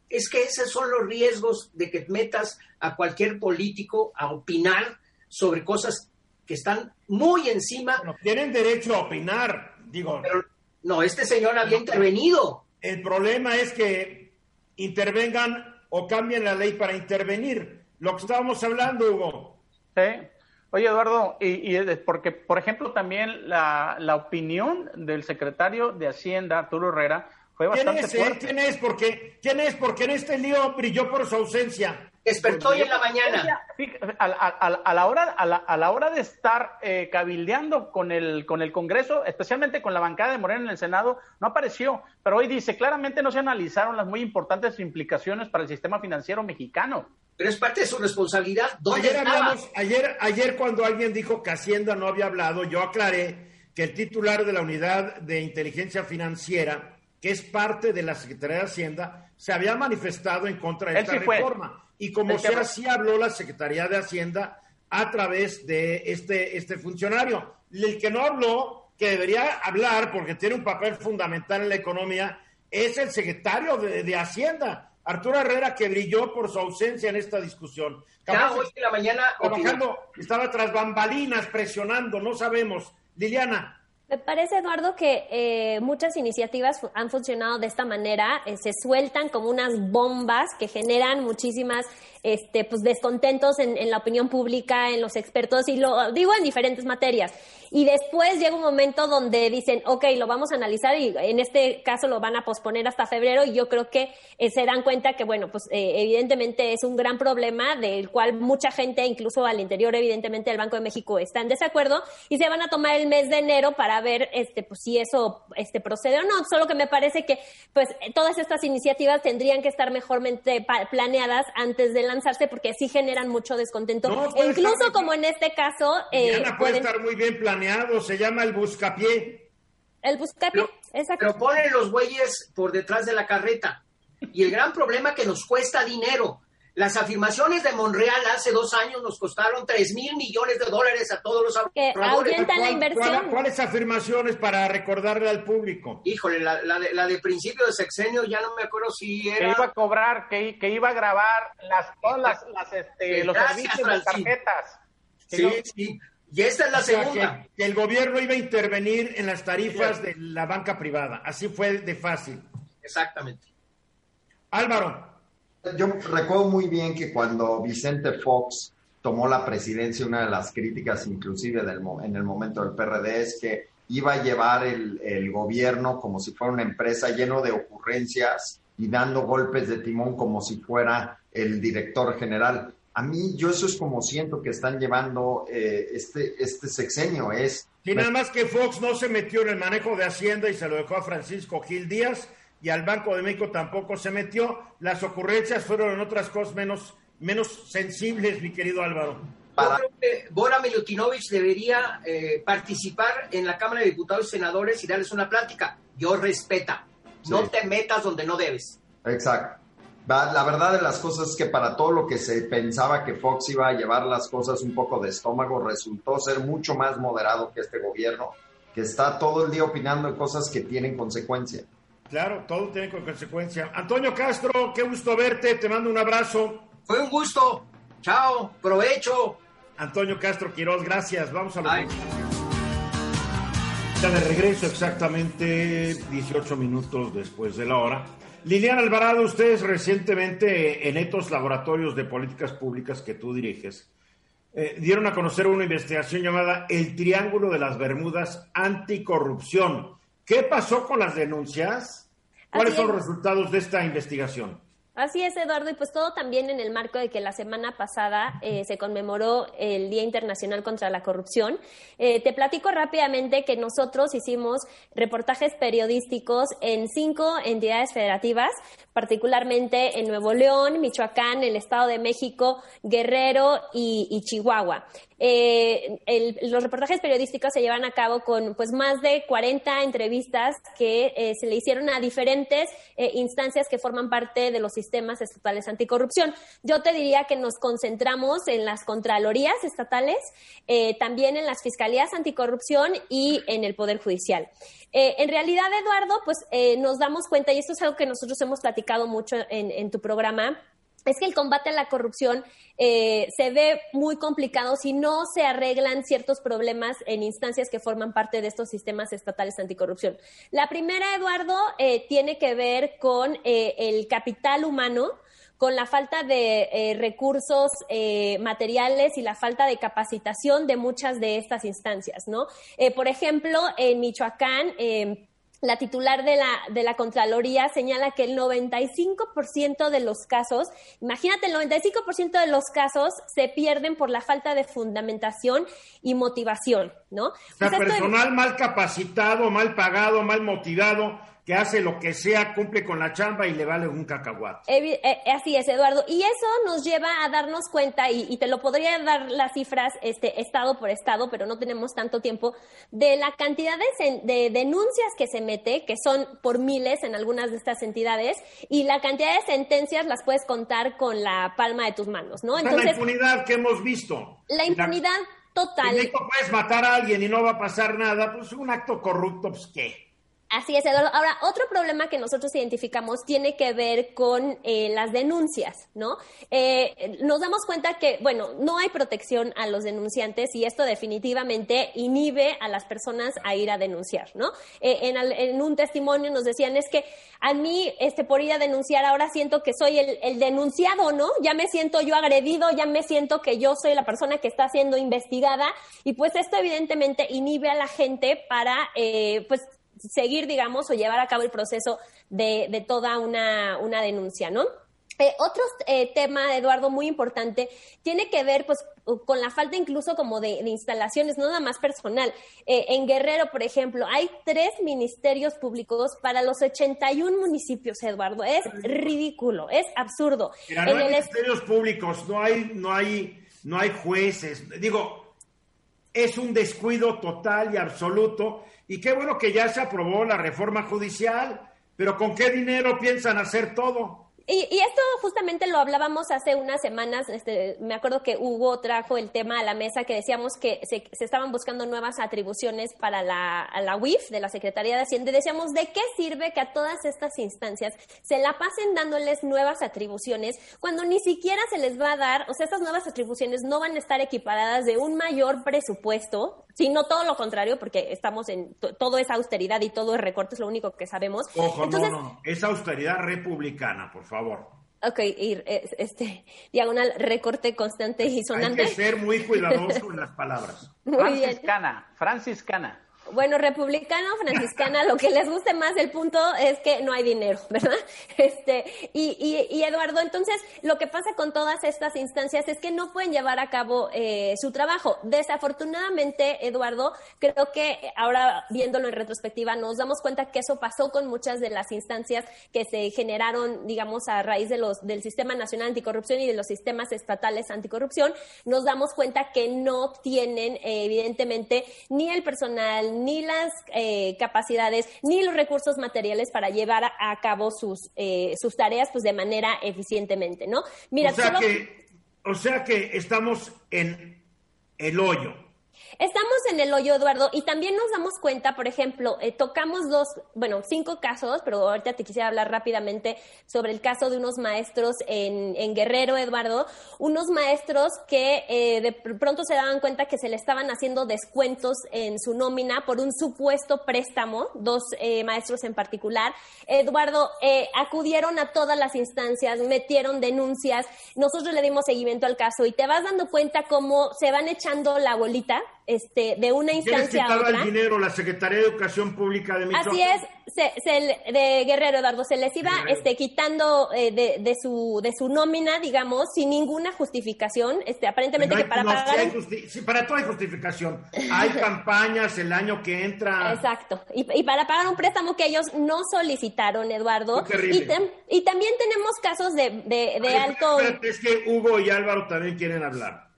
Es que esos son los riesgos de que metas a cualquier político a opinar sobre cosas que están muy encima. tienen derecho a opinar, digo. Pero no, este señor había intervenido. El problema es que intervengan o cambien la ley para intervenir. Lo que estábamos hablando, Hugo. Sí. Oye, Eduardo, y, porque, por ejemplo, también la, la, opinión del secretario de Hacienda, Arturo Herrera, fue bastante ¿Quién es, fuerte. ¿Quién es? Porque, ¿Quién es? Porque en este lío brilló por su ausencia. Despertó hoy en la mañana. A, a, a, la hora, a, la, a la hora de estar eh, cabildeando con el, con el Congreso, especialmente con la bancada de Morena en el Senado, no apareció. Pero hoy dice, claramente no se analizaron las muy importantes implicaciones para el sistema financiero mexicano pero es parte de su responsabilidad. ayer, ayer, ayer cuando alguien dijo que Hacienda no había hablado, yo aclaré que el titular de la unidad de inteligencia financiera, que es parte de la Secretaría de Hacienda, se había manifestado en contra de esta reforma. Y como sea, sí habló la Secretaría de Hacienda a través de este, este funcionario. El que no habló, que debería hablar porque tiene un papel fundamental en la economía, es el secretario de, de Hacienda, Arturo Herrera, que brilló por su ausencia en esta discusión. ya hoy en la mañana. Trabajando, estaba tras bambalinas, presionando, no sabemos. Liliana. Me parece, Eduardo, que eh, muchas iniciativas han funcionado de esta manera, eh, se sueltan como unas bombas que generan muchísimas este, pues descontentos en, la opinión pública, en los expertos, y lo digo en diferentes materias. Y después llega un momento donde dicen, ok, lo vamos a analizar y en este caso lo van a posponer hasta febrero y yo creo que eh, se dan cuenta que, bueno, pues eh, evidentemente es un gran problema del cual mucha gente, incluso al interior evidentemente del Banco de México, está en desacuerdo y se van a tomar el mes de enero para ver este, pues, si eso este, procede o no. Solo que me parece que pues todas estas iniciativas tendrían que estar mejormente planeadas antes de lanzarse porque sí generan mucho descontento. e incluso como en este caso... Eh, puede estar muy bien planeado se llama el buscapié. El buscapié, exacto. Pero ponen los bueyes por detrás de la carreta. Y el gran problema que nos cuesta dinero. Las afirmaciones de Monreal hace dos años nos costaron 3 mil millones de dólares a todos los ahorradores. la inversión. ¿Cuáles afirmaciones para recordarle al público? Híjole, la, de, la de principio de sexenio ya no me acuerdo si era... Que iba a cobrar, que, que iba a grabar las, todas las, este, los servicios de tarjetas. Sí, sí. Y esta es la segunda. Que, el gobierno iba a intervenir en las tarifas de la banca privada. Así fue de fácil. Exactamente. Álvaro. Yo recuerdo muy bien que cuando Vicente Fox tomó la presidencia, una de las críticas inclusive del, en el momento del PRD es que iba a llevar el, gobierno como si fuera una empresa lleno de ocurrencias y dando golpes de timón como si fuera el director general a mí yo eso es como siento que están llevando eh, este, este sexenio. Es, y nada más que Fox no se metió en el manejo de Hacienda y se lo dejó a Francisco Gil Díaz y al Banco de México tampoco se metió. Las ocurrencias fueron en otras cosas menos, menos sensibles, mi querido Álvaro. Yo creo que Bora Milutinovich debería eh, participar en la Cámara de Diputados y Senadores y darles una plática. Yo respeta. No te metas donde no debes. Exacto. La verdad de las cosas es que para todo lo que se pensaba que Fox iba a llevar las cosas un poco de estómago, resultó ser mucho más moderado que este gobierno, que está todo el día opinando en cosas que tienen consecuencia. Claro, todo tiene consecuencia. Antonio Castro, qué gusto verte, te mando un abrazo. Fue un gusto. Chao, provecho. Antonio Castro Quiroz, gracias. Vamos a lo Ya de regreso exactamente 18 minutos después de la hora. Liliana Alvarado, ustedes recientemente en estos laboratorios de políticas públicas que tú diriges, eh, dieron a conocer una investigación llamada El Triángulo de las Bermudas Anticorrupción. ¿Qué pasó con las denuncias? ¿Cuáles son los resultados de esta investigación? Así es, Eduardo, y pues todo también en el marco de que la semana pasada eh, se conmemoró el Día Internacional contra la Corrupción. Eh, te platico rápidamente que nosotros hicimos reportajes periodísticos en cinco entidades federativas, particularmente en Nuevo León, Michoacán, el Estado de México, Guerrero y Chihuahua. Eh, los reportajes periodísticos se llevan a cabo con pues más de 40 entrevistas que eh, se le hicieron a diferentes eh, instancias que forman parte de los sistemas estatales anticorrupción. Yo te diría que nos concentramos en las contralorías estatales, también en las fiscalías anticorrupción y en el Poder Judicial. en realidad, Eduardo, pues nos damos cuenta, y esto es algo que nosotros hemos platicado mucho en tu programa, es que el combate a la corrupción eh, se ve muy complicado si no se arreglan ciertos problemas en instancias que forman parte de estos sistemas estatales anticorrupción. La primera, Eduardo, eh, tiene que ver con eh, el capital humano con la falta de recursos materiales y la falta de capacitación de muchas de estas instancias, ¿no? por ejemplo, en Michoacán, la titular de la, de la Contraloría señala que el 95% de los casos, imagínate, el 95% de los casos se pierden por la falta de fundamentación y motivación, ¿no? O sea, personal mal capacitado, mal pagado, mal motivado, que hace lo que sea, cumple con la chamba y le vale un cacahuate. Eh, así es, Eduardo. Y eso nos lleva a darnos cuenta, y, te lo podría dar las cifras este, estado por estado, pero no tenemos tanto tiempo, de la cantidad de, denuncias que se mete, que son por miles en algunas de estas entidades, y la cantidad de sentencias las puedes contar con la palma de tus manos, ¿no? Entonces, la impunidad que hemos visto. La impunidad total. Si puedes matar a alguien y no va a pasar nada, pues un acto corrupto, pues qué. Así es, Eduardo. Ahora, otro problema que nosotros identificamos tiene que ver con eh, las denuncias, ¿no? Eh, nos damos cuenta que, bueno, no hay protección a los denunciantes y esto definitivamente inhibe a las personas a ir a denunciar, ¿no? Eh, en, un testimonio nos decían, es que a mí, este, por ir a denunciar, ahora siento que soy el, el denunciado, ¿no? Ya me siento yo agredido, ya me siento que yo soy la persona que está siendo investigada y pues esto evidentemente inhibe a la gente para, pues, seguir, digamos, o llevar a cabo el proceso de, de toda una, una denuncia, ¿no? Eh, otro eh, tema, Eduardo, muy importante, tiene que ver pues con la falta incluso como de, instalaciones, no nada más personal. Eh, en Guerrero, por ejemplo, hay tres ministerios públicos para los 81 municipios, Eduardo. Es ridículo, es absurdo. no hay ministerios públicos, no hay, no hay, no hay jueces. Digo, es un descuido total y absoluto y qué bueno que ya se aprobó la reforma judicial, pero ¿con qué dinero piensan hacer todo? Y, esto justamente lo hablábamos hace unas semanas, este, me acuerdo que Hugo trajo el tema a la mesa que decíamos que se, estaban buscando nuevas atribuciones para la, la UIF de la Secretaría de Hacienda y decíamos, ¿de qué sirve que a todas estas instancias se la pasen dándoles nuevas atribuciones cuando ni siquiera se les va a dar, o sea, estas nuevas atribuciones no van a estar equiparadas de un mayor presupuesto, sino todo lo contrario, porque estamos en, todo es austeridad y todo es recorte, es lo único que sabemos. Ojo, no, no, es austeridad republicana, por favor favor. Ok, ir, este, diagonal, recorte constante y sonante. Hay que ser muy cuidadoso en las palabras. Muy franciscana, franciscana. Bueno, republicano, franciscana, lo que les guste más del punto es que no hay dinero, ¿verdad? Este, y, y, Eduardo, entonces, lo que pasa con todas estas instancias es que no pueden llevar a cabo eh, su trabajo. Desafortunadamente, Eduardo, creo que ahora viéndolo en retrospectiva, nos damos cuenta que eso pasó con muchas de las instancias que se generaron, digamos, a raíz de los, del Sistema Nacional Anticorrupción y de los sistemas estatales anticorrupción. Nos damos cuenta que no tienen, eh, evidentemente, ni el personal, ni las eh, capacidades, ni los recursos materiales para llevar a, cabo sus, eh, sus tareas pues, de manera eficientemente, ¿no? Mira, o sea, que, o sea que estamos en el hoyo. Estamos en el hoyo, Eduardo, y también nos damos cuenta, por ejemplo, eh, tocamos dos, bueno, cinco casos, pero ahorita te quisiera hablar rápidamente sobre el caso de unos maestros en, en Guerrero, Eduardo, unos maestros que eh, de pronto se daban cuenta que se le estaban haciendo descuentos en su nómina por un supuesto préstamo, dos eh, maestros en particular. Eduardo, acudieron a todas las instancias, metieron denuncias, nosotros le dimos seguimiento al caso y te vas dando cuenta cómo se van echando la bolita este, de una instancia a otra. el dinero la Secretaría de Educación Pública de Michoacán? Así es, se, de Guerrero, Eduardo, se les iba este, quitando eh, de, de, su, de su nómina, digamos, sin ninguna justificación, este, aparentemente que para pagar... Sí, para todo hay justificación. Hay campañas el año que entra... Exacto, y, y, para pagar un préstamo que ellos no solicitaron, Eduardo. Y, y, también tenemos casos de, de, alto... es que Hugo y Álvaro también quieren hablar.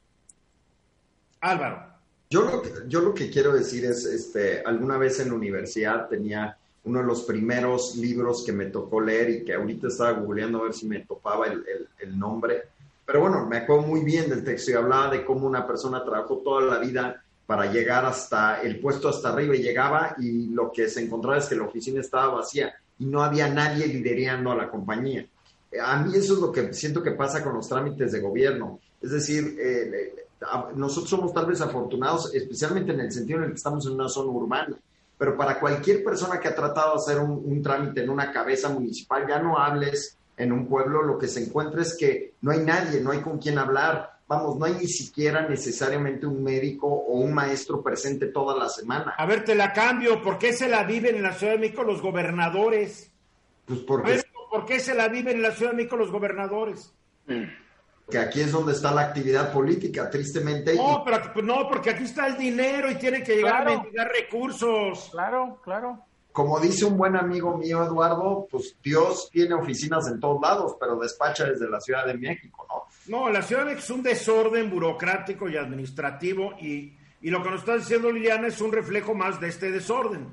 Álvaro. Yo lo que, yo lo que quiero decir es, este, alguna vez en la universidad tenía uno de los primeros libros que me tocó leer y que ahorita estaba googleando a ver si me topaba el, el, nombre. Pero bueno, me acuerdo muy bien del texto y hablaba de cómo una persona trabajó toda la vida para llegar hasta el puesto hasta arriba y llegaba y lo que se encontraba es que la oficina estaba vacía y no había nadie liderando a la compañía. A mí eso es lo que siento que pasa con los trámites de gobierno. Es decir, eh, nosotros somos tal vez afortunados, especialmente en el sentido en el que estamos en una zona urbana, pero para cualquier persona que ha tratado de hacer un, trámite en una cabeza municipal, ya no hables en un pueblo, lo que se encuentra es que no hay nadie, no hay con quien hablar. Vamos, no hay ni siquiera necesariamente un médico o un maestro presente toda la semana. A ver, te la cambio. ¿Por qué se la viven en la Ciudad de México los gobernadores? Pues porque... ¿Por qué se la viven en la Ciudad de México los gobernadores? Mm que aquí es donde está la actividad política, tristemente. No, pero no, porque aquí está el dinero y tiene que llegar a mendigar recursos. Claro, claro. Como dice un buen amigo mío, Eduardo, pues Dios tiene oficinas en todos lados, pero despacha desde la Ciudad de México, ¿no? No, la Ciudad de México es un desorden burocrático y administrativo y, y lo que nos está diciendo Liliana es un reflejo más de este desorden.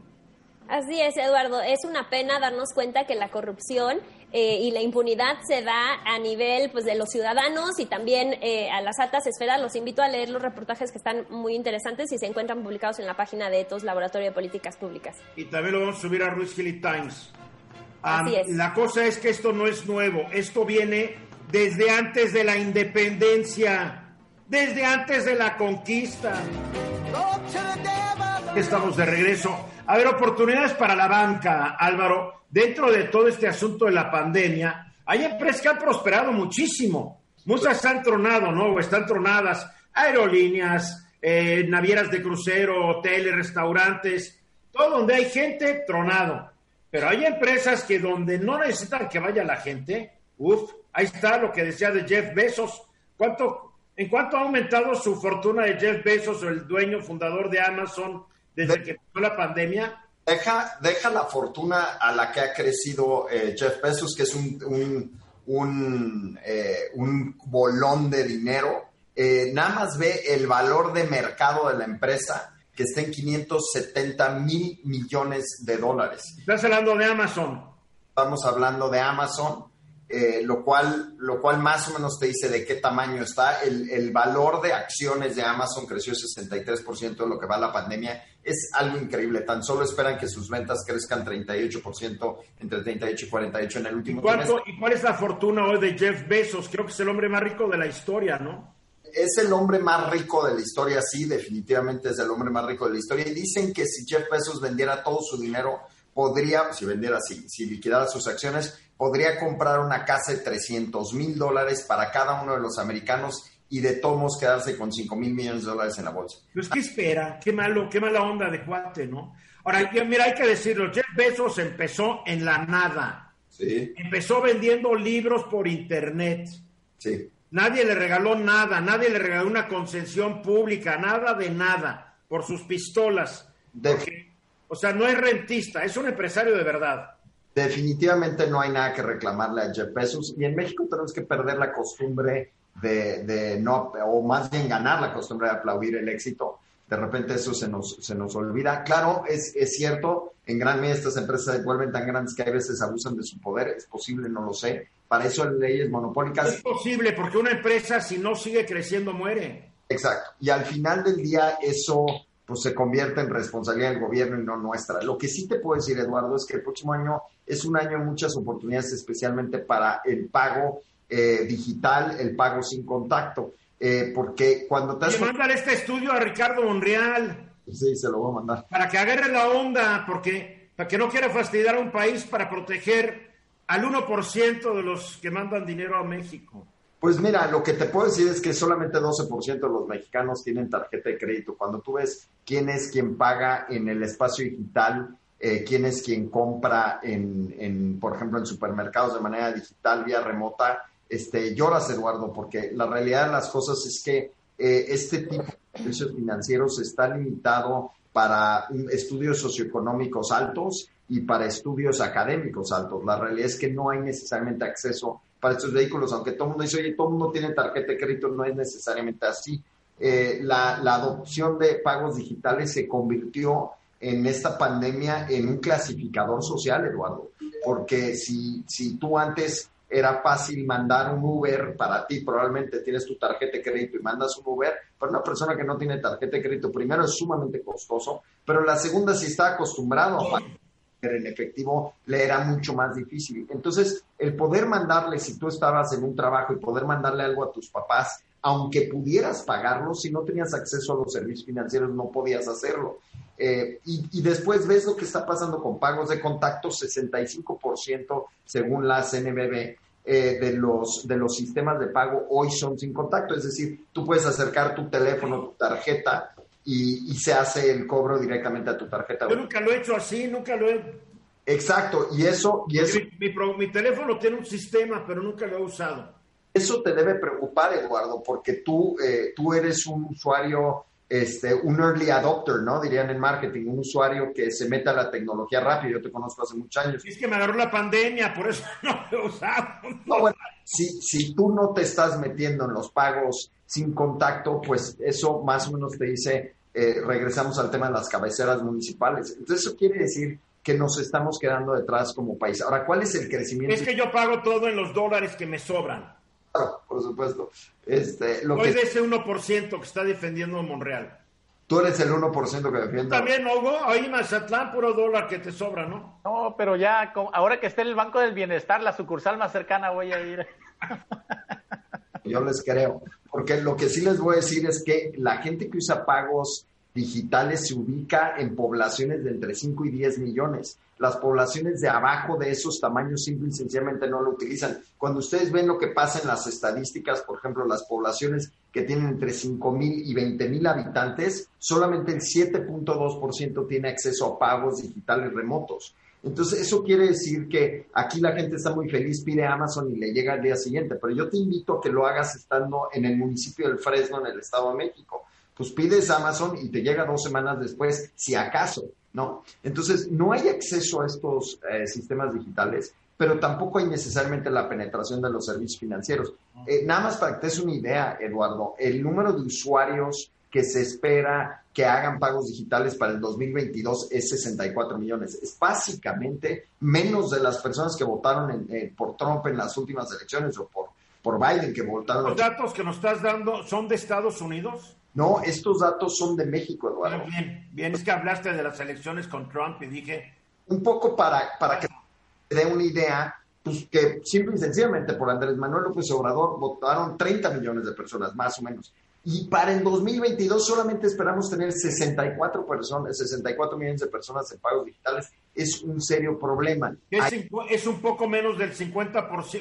Así es, Eduardo. Es una pena darnos cuenta que la corrupción eh, y la impunidad se da a nivel pues, de los ciudadanos y también eh, a las altas esferas. Los invito a leer los reportajes que están muy interesantes y se encuentran publicados en la página de ETOS, Laboratorio de Políticas Públicas. Y también lo vamos a subir a Ruiz Hilly Times. Así es. La cosa es que esto no es nuevo. Esto viene desde antes de la independencia, desde antes de la conquista. Estamos de regreso. A ver, oportunidades para la banca, Álvaro. Dentro de todo este asunto de la pandemia, hay empresas que han prosperado muchísimo. Muchas han tronado, ¿no? O están tronadas. Aerolíneas, eh, navieras de crucero, hoteles, restaurantes, todo donde hay gente, tronado. Pero hay empresas que donde no necesitan que vaya la gente, uff, ahí está lo que decía de Jeff Bezos. ¿Cuánto, ¿En cuánto ha aumentado su fortuna de Jeff Bezos, el dueño fundador de Amazon, desde que empezó la pandemia? Deja, deja la fortuna a la que ha crecido eh, Jeff Bezos, que es un, un, un, eh, un bolón de dinero. Eh, nada más ve el valor de mercado de la empresa, que está en 570 mil millones de dólares. Estás hablando de Amazon. Estamos hablando de Amazon. Eh, lo, cual, lo cual más o menos te dice de qué tamaño está. El, el valor de acciones de Amazon creció 63% de lo que va la pandemia. Es algo increíble. Tan solo esperan que sus ventas crezcan 38%, entre 38 y 48 en el último ¿Cuánto, ¿Y cuál es la fortuna hoy de Jeff Bezos? Creo que es el hombre más rico de la historia, ¿no? Es el hombre más rico de la historia, sí, definitivamente es el hombre más rico de la historia. Y dicen que si Jeff Bezos vendiera todo su dinero, podría, si vendiera, si, si liquidara sus acciones, podría comprar una casa de 300 mil dólares para cada uno de los americanos y de todos quedarse con 5 mil millones de dólares en la bolsa. Pues, ¿qué espera? Qué malo, qué mala onda de cuate, ¿no? Ahora, mira, hay que decirlo, Jeff Bezos empezó en la nada. Sí. Empezó vendiendo libros por internet. Sí. Nadie le regaló nada, nadie le regaló una concesión pública, nada de nada, por sus pistolas. De... o sea, no es rentista, es un empresario de verdad definitivamente no hay nada que reclamarle a Jeff Bezos y en México tenemos que perder la costumbre de, de, no, o más bien ganar la costumbre de aplaudir el éxito. De repente eso se nos, se nos olvida. Claro, es, es cierto, en gran medida estas empresas se vuelven tan grandes que a veces abusan de su poder, es posible, no lo sé. Para eso hay leyes monopólicas. Es posible, porque una empresa si no sigue creciendo muere. Exacto. Y al final del día eso pues se convierte en responsabilidad del gobierno y no nuestra. Lo que sí te puedo decir, Eduardo, es que el próximo año es un año de muchas oportunidades, especialmente para el pago eh, digital, el pago sin contacto. Eh, porque cuando te... Has... mandar este estudio a Ricardo Monreal. Sí, se lo voy a mandar. Para que agarre la onda, porque para que no quiera fastidiar a un país para proteger al 1% de los que mandan dinero a México. Pues mira, lo que te puedo decir es que solamente 12% de los mexicanos tienen tarjeta de crédito. Cuando tú ves quién es quien paga en el espacio digital, eh, quién es quien compra en, en, por ejemplo, en supermercados de manera digital, vía remota, este, lloras, Eduardo, porque la realidad de las cosas es que eh, este tipo de servicios financieros está limitado para estudios socioeconómicos altos y para estudios académicos altos. La realidad es que no hay necesariamente acceso para estos vehículos, aunque todo el mundo dice, oye, todo el mundo tiene tarjeta de crédito, no es necesariamente así. Eh, la, la, adopción de pagos digitales se convirtió en esta pandemia en un clasificador social, Eduardo, porque si, si tú antes era fácil mandar un Uber para ti, probablemente tienes tu tarjeta de crédito y mandas un Uber, para una persona que no tiene tarjeta de crédito, primero es sumamente costoso, pero la segunda, si está acostumbrado a pagar en efectivo le era mucho más difícil. Entonces, el poder mandarle, si tú estabas en un trabajo y poder mandarle algo a tus papás, aunque pudieras pagarlo, si no tenías acceso a los servicios financieros, no podías hacerlo. Eh, y, después ves lo que está pasando con pagos de contacto, 65% según la CNBB. Eh, de, los, de los sistemas de pago hoy son sin contacto, es decir, tú puedes acercar tu teléfono, tu tarjeta y, se hace el cobro directamente a tu tarjeta. Yo nunca lo he hecho así, nunca lo he... Exacto, y eso... Y eso... Mi, mi, teléfono tiene un sistema, pero nunca lo he usado. Eso te debe preocupar, Eduardo, porque tú, eh, tú eres un usuario, este, un early adopter, ¿no? Dirían en marketing, un usuario que se mete a la tecnología rápido. Yo te conozco hace muchos años. Es que me agarró la pandemia, por eso no lo he usado. No, bueno, si, si tú no te estás metiendo en los pagos sin contacto, pues eso más o menos te dice, eh, regresamos al tema de las cabeceras municipales. Entonces eso quiere decir que nos estamos quedando detrás como país. Ahora, ¿cuál es el crecimiento? Es que yo pago todo en los dólares que me sobran. Claro, por supuesto. Este, lo que... de ese 1% que está defendiendo Monreal. Tú eres el 1% que defiende. También, Hugo, ahí Mazatlán, puro dólar que te sobra, ¿no? No, pero ya, ahora que esté en el Banco del Bienestar, la sucursal más cercana, voy a ir. Yo les creo, porque lo que sí les voy a decir es que la gente que usa pagos digitales se ubica en poblaciones de entre 5 y 10 millones. Las poblaciones de abajo de esos tamaños simple y sencillamente no lo utilizan. Cuando ustedes ven lo que pasa en las estadísticas, por ejemplo, las poblaciones que tienen entre 5 mil y 20 mil habitantes, solamente el 7.2% tiene acceso a pagos digitales remotos. Entonces, eso quiere decir que aquí la gente está muy feliz, pide Amazon y le llega al día siguiente, pero yo te invito a que lo hagas estando en el municipio del Fresno, en el Estado de México pues pides Amazon y te llega dos semanas después, si acaso, ¿no? Entonces, no hay acceso a estos eh, sistemas digitales, pero tampoco hay necesariamente la penetración de los servicios financieros. Eh, nada más para que te des una idea, Eduardo, el número de usuarios que se espera que hagan pagos digitales para el 2022 es 64 millones. Es básicamente menos de las personas que votaron eh, por Trump en las últimas elecciones o por, por Biden que votaron. ¿Los datos que nos estás dando son de Estados Unidos? No, estos datos son de México, Eduardo. Bien, bien, es que hablaste de las elecciones con Trump y dije... Un poco para, para que te dé una idea, pues que simple y sencillamente por Andrés Manuel López Obrador votaron 30 millones de personas, más o menos. Y para el 2022 solamente esperamos tener 64 personas, 64 millones de personas en pagos digitales. Es un serio problema. Es, es un poco menos del 50%.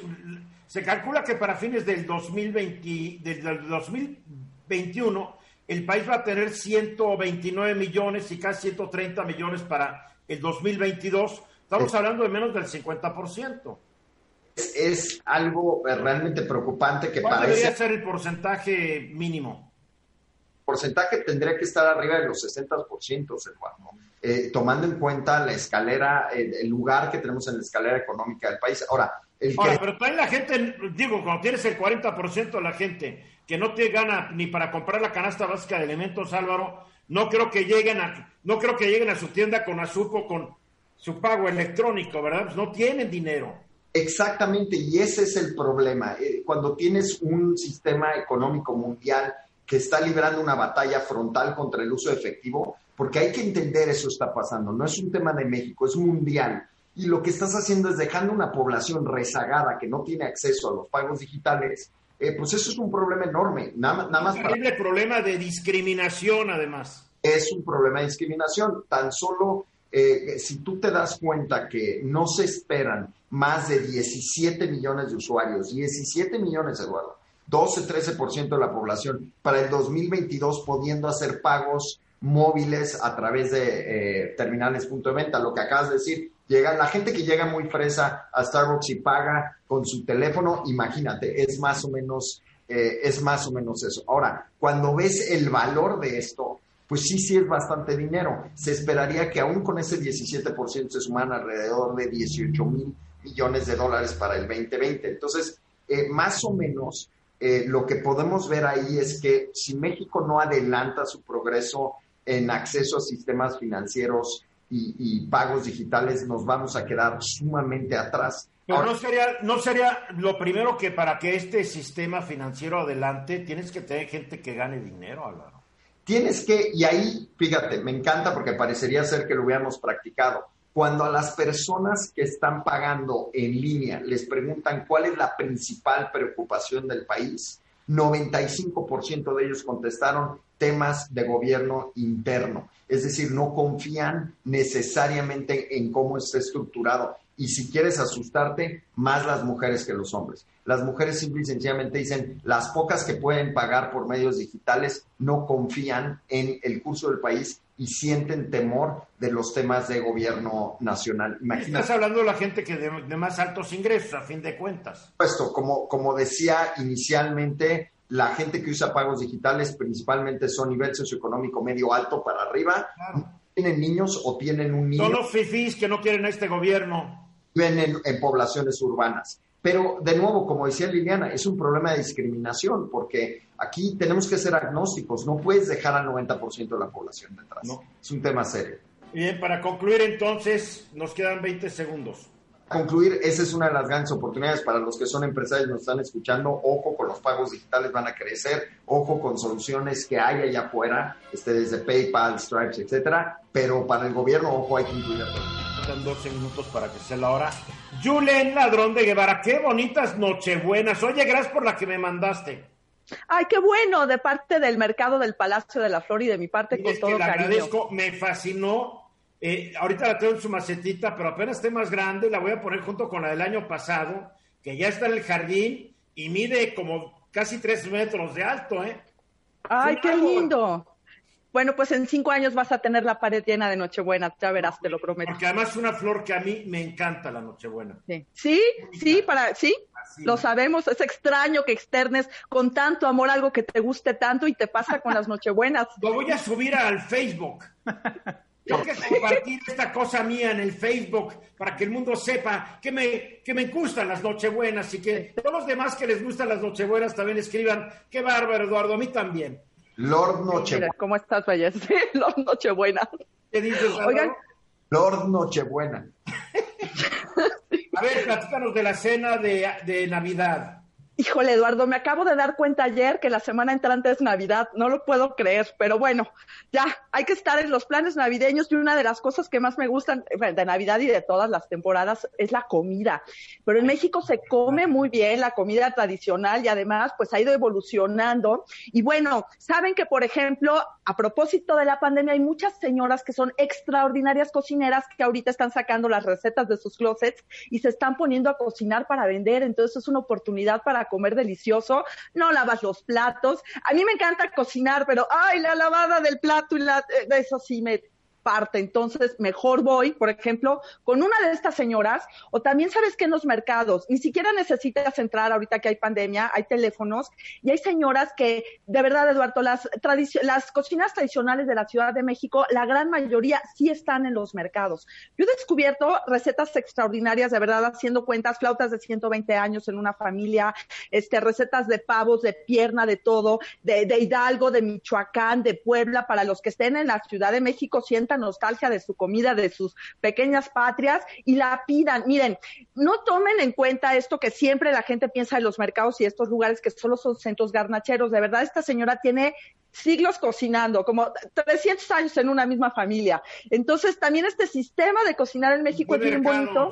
Se calcula que para fines del 2020, del 2021 el país va a tener 129 millones y casi 130 millones para el 2022. Estamos hablando de menos del 50%. Es, es algo realmente preocupante que ¿Cuál debería ser el porcentaje mínimo? El porcentaje tendría que estar arriba de los 60%, Eduardo, eh, tomando en cuenta la escalera, el, lugar que tenemos en la escalera económica del país. Ahora, el Ahora, pero también la gente, digo, cuando tienes el 40% de la gente que no te gana ni para comprar la canasta básica de elementos, Álvaro, no creo que lleguen a, no creo que lleguen a su tienda con Azupo con su pago electrónico, ¿verdad? Pues no tienen dinero. Exactamente, y ese es el problema. Eh, cuando tienes un sistema económico mundial que está librando una batalla frontal contra el uso efectivo, porque hay que entender eso está pasando. No es un tema de México, es mundial. Y lo que estás haciendo es dejando una población rezagada que no tiene acceso a los pagos digitales eh, pues eso es un problema enorme. Nada, nada más. Un terrible problema de discriminación, además. Es un problema de discriminación. Tan solo eh, si tú te das cuenta que no se esperan más de 17 millones de usuarios, 17 millones, Eduardo, 12-13% de la población, para el 2022 pudiendo hacer pagos móviles a través de eh, terminales punto de venta, lo que acabas de decir, Llega, la gente que llega muy fresa a Starbucks y paga con su teléfono, imagínate, es más o menos, eh, es más o menos eso. Ahora, cuando ves el valor de esto, pues sí, sí es bastante dinero. Se esperaría que aún con ese 17% se suman alrededor de 18 mil millones de dólares para el 2020. Entonces, eh, más o menos eh, lo que podemos ver ahí es que si México no adelanta su progreso en acceso a sistemas financieros y, pagos digitales, nos vamos a quedar sumamente atrás. Pero no sería, no sería lo primero que para que este sistema financiero adelante, tienes que tener gente que gane dinero, Álvaro. Tienes que, y ahí, fíjate, me encanta porque parecería ser que lo hubiéramos practicado. Cuando a las personas que están pagando en línea les preguntan cuál es la principal preocupación del país, 95% de ellos contestaron temas de gobierno interno. Es decir, no confían necesariamente en cómo está estructurado. Y si quieres asustarte, más las mujeres que los hombres. Las mujeres simple y sencillamente dicen, las pocas que pueden pagar por medios digitales no confían en el curso del país y sienten temor de los temas de gobierno nacional. Imagínate. Estás hablando de la gente que de, más altos ingresos, a fin de cuentas. Puesto, como, como decía inicialmente, la gente que usa pagos digitales principalmente son nivel socioeconómico medio alto para arriba. Tienen niños o tienen un niño. Son los fifís que no quieren este gobierno. Viven en, poblaciones urbanas. Pero, de nuevo, como decía Liliana, es un problema de discriminación, porque aquí tenemos que ser agnósticos. No puedes dejar al 90% de la población detrás. No. Es un tema serio. Bien, para concluir entonces, nos quedan 20 segundos. Concluir, esa es una de las grandes oportunidades para los que son empresarios, nos están escuchando. Ojo con los pagos digitales, van a crecer. Ojo con soluciones que hay allá afuera, este, desde PayPal, Stripes, etcétera. Pero para el gobierno, ojo, hay que incluir Faltan 12 minutos para que sea la hora. Julen Ladrón de Guevara, qué bonitas nochebuenas. Oye, gracias por la que me mandaste. Ay, qué bueno, de parte del mercado del Palacio de la Flor y de mi parte con todo que cariño. Agradezco, me fascinó eh, ahorita la tengo en su macetita, pero apenas esté más grande, la voy a poner junto con la del año pasado, que ya está en el jardín y mide como casi tres metros de alto, ¿eh? ¡Ay, qué lindo! Bueno, pues en cinco años vas a tener la pared llena de Nochebuena, ya verás, te lo prometo. Porque además es una flor que a mí me encanta la Nochebuena. Sí, sí, sí, para, sí, lo sabemos, es extraño que externes con tanto amor algo que te guste tanto y te pasa con las Nochebuenas. Lo voy a subir al Facebook. Tengo que compartir esta cosa mía en el Facebook para que el mundo sepa que me, que me gustan las Nochebuenas y que todos los demás que les gustan las Nochebuenas también escriban. Qué bárbaro, Eduardo, a mí también. Lord Nochebuena. ¿Cómo estás, Valles? Lord Nochebuena. ¿Qué dices, Oigan. Lord Nochebuena. a ver, platícanos de la cena de, de Navidad. Híjole, Eduardo, me acabo de dar cuenta ayer que la semana entrante es Navidad, no lo puedo creer, pero bueno, ya, hay que estar en los planes navideños y una de las cosas que más me gustan de Navidad y de todas las temporadas es la comida. Pero en México se come muy bien la comida tradicional y además pues ha ido evolucionando. Y bueno, saben que por ejemplo, a propósito de la pandemia hay muchas señoras que son extraordinarias cocineras que ahorita están sacando las recetas de sus closets y se están poniendo a cocinar para vender, entonces es una oportunidad para comer delicioso, no lavas los platos. A mí me encanta cocinar, pero ay, la lavada del plato y la, eh, eso sí me, parte. Entonces, mejor voy, por ejemplo, con una de estas señoras, o también sabes que en los mercados, ni siquiera necesitas entrar ahorita que hay pandemia, hay teléfonos, y hay señoras que, de verdad, Eduardo, las, las cocinas tradicionales de la Ciudad de México, la gran mayoría sí están en los mercados. Yo he descubierto recetas extraordinarias, de verdad, haciendo cuentas, flautas de 120 años en una familia, este, recetas de pavos, de pierna, de todo, de, de Hidalgo, de Michoacán, de Puebla, para los que estén en la Ciudad de México, sientan nostalgia de su comida, de sus pequeñas patrias y la pidan. Miren, no tomen en cuenta esto que siempre la gente piensa en los mercados y estos lugares que solo son centros garnacheros. De verdad, esta señora tiene siglos cocinando, como 300 años en una misma familia. Entonces, también este sistema de cocinar en México es bien bonito.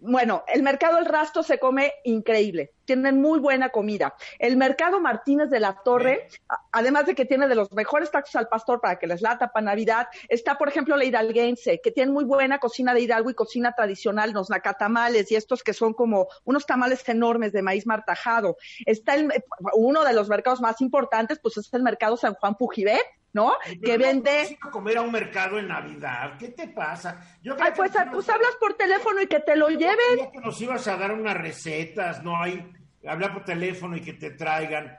Bueno, el mercado El Rastro se come increíble tienen muy buena comida. El Mercado Martínez de la Torre, además de que tiene de los mejores tacos al pastor para que les lata para Navidad, está, por ejemplo, la Hidalguense, que tiene muy buena cocina de Hidalgo y cocina tradicional, los nacatamales y estos que son como unos tamales enormes de maíz martajado. Está el, uno de los mercados más importantes, pues es el Mercado San Juan Pujibet, ¿no? que vende. a comer a un mercado en Navidad? ¿Qué te pasa? Yo Ay, pues, pues hablas por teléfono y que te lo lleven. que nos ibas a dar unas recetas, no hay hablar por teléfono y que te traigan.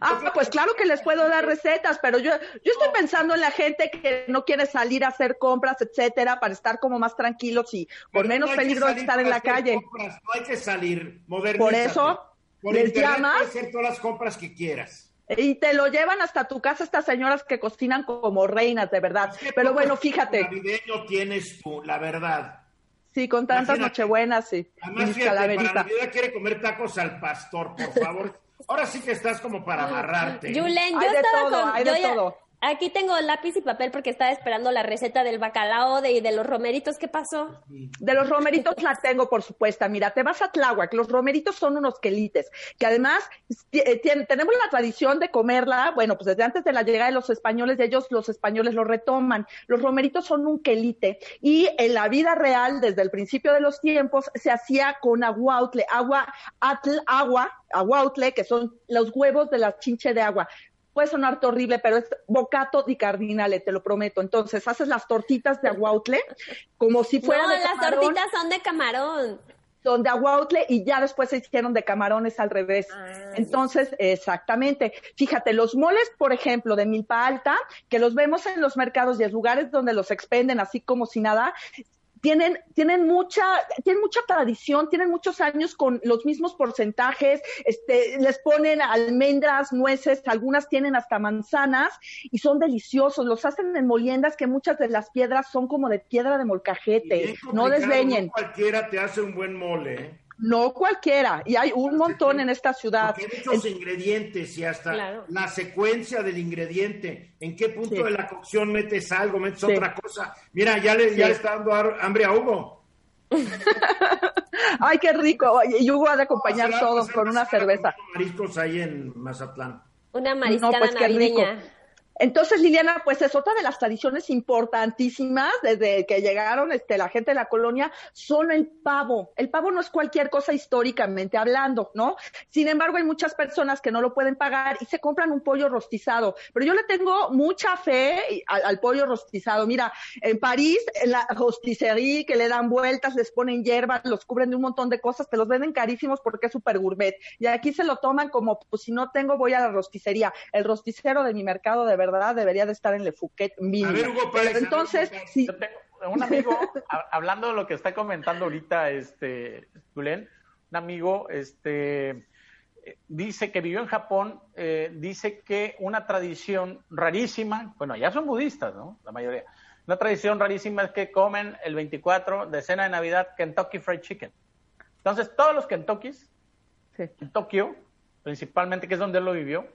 Ah, pues claro que les puedo dar recetas, pero yo, yo estoy pensando en la gente que no quiere salir a hacer compras, etcétera, para estar como más tranquilos y con menos peligro de estar en la calle. no hay que salir, Por eso, les llamas. hacer todas las compras que quieras. Y te lo llevan hasta tu casa estas señoras que cocinan como reinas, de verdad. Pero bueno, fíjate. navideño tienes tú, la verdad. Sí, con tantas nochebuenas, sí. Además, fíjate, para Navidad quiere comer tacos al pastor, por favor. Ahora sí que estás como para amarrarte. Julen, yo estaba con... Yo Aquí tengo lápiz y papel porque estaba esperando la receta del bacalao de, y de los romeritos. ¿Qué pasó? De los romeritos la tengo, por supuesto. Mira, te vas a Tláhuac. Los romeritos son unos quelites, que además eh, tenemos la tradición de comerla, bueno, pues desde antes de la llegada de los españoles, de ellos los españoles lo retoman. Los romeritos son un quelite y en la vida real, desde el principio de los tiempos, se hacía con aguautle, agua, atl, agua, aguautle, que son los huevos de la chinche de agua puede sonar horrible, pero es bocato di cardinale, te lo prometo. Entonces, haces las tortitas de aguautle como si fueran no, las tortitas son de camarón. Son de aguautle y ya después se hicieron de camarones al revés. Ah, Entonces, exactamente. Fíjate, los moles, por ejemplo, de milpa alta, que los vemos en los mercados y en lugares donde los expenden así como si nada, tienen, tienen mucha, tienen mucha tradición, tienen muchos años con los mismos porcentajes, este, les ponen almendras, nueces, algunas tienen hasta manzanas y son deliciosos. Los hacen en moliendas que muchas de las piedras son como de piedra de molcajete. No desdeñen. No cualquiera te hace un buen mole. No cualquiera, y hay un montón en esta ciudad. Porque muchos ingredientes y hasta la secuencia del ingrediente. ¿En qué punto de la cocción metes algo, metes otra cosa? Mira, ya le, ya está dando hambre a Hugo. Ay, qué rico. Y Hugo ha de acompañar todo con una cerveza. Mariscos ahí en Mazatlán. Una mariscada pues navideña. Entonces, Liliana, pues es otra de las tradiciones importantísimas desde que llegaron este, la gente de la colonia, son el pavo. El pavo no es cualquier cosa históricamente hablando, ¿no? Sin embargo, hay muchas personas que no lo pueden pagar y se compran un pollo rostizado. Pero yo le tengo mucha fe al, pollo rostizado. Mira, en París, en la rosticería que le dan vueltas, les ponen hierbas, los cubren de un montón de cosas, te los venden carísimos porque es súper gourmet. Y aquí se lo toman como, pues si no tengo, voy a la rosticería. El rosticero de mi mercado de verdad debería de estar en Le Fouquet entonces, un amigo, hablando de lo que está comentando ahorita, este, Julen, un amigo, este, dice que vivió en Japón, eh, dice que una tradición rarísima, bueno, ya son budistas, ¿no? La mayoría. Una tradición rarísima es que comen el 24 de cena de Navidad Kentucky Fried Chicken. Entonces, todos los Kentuckys en Tokio, principalmente, que es donde él lo vivió,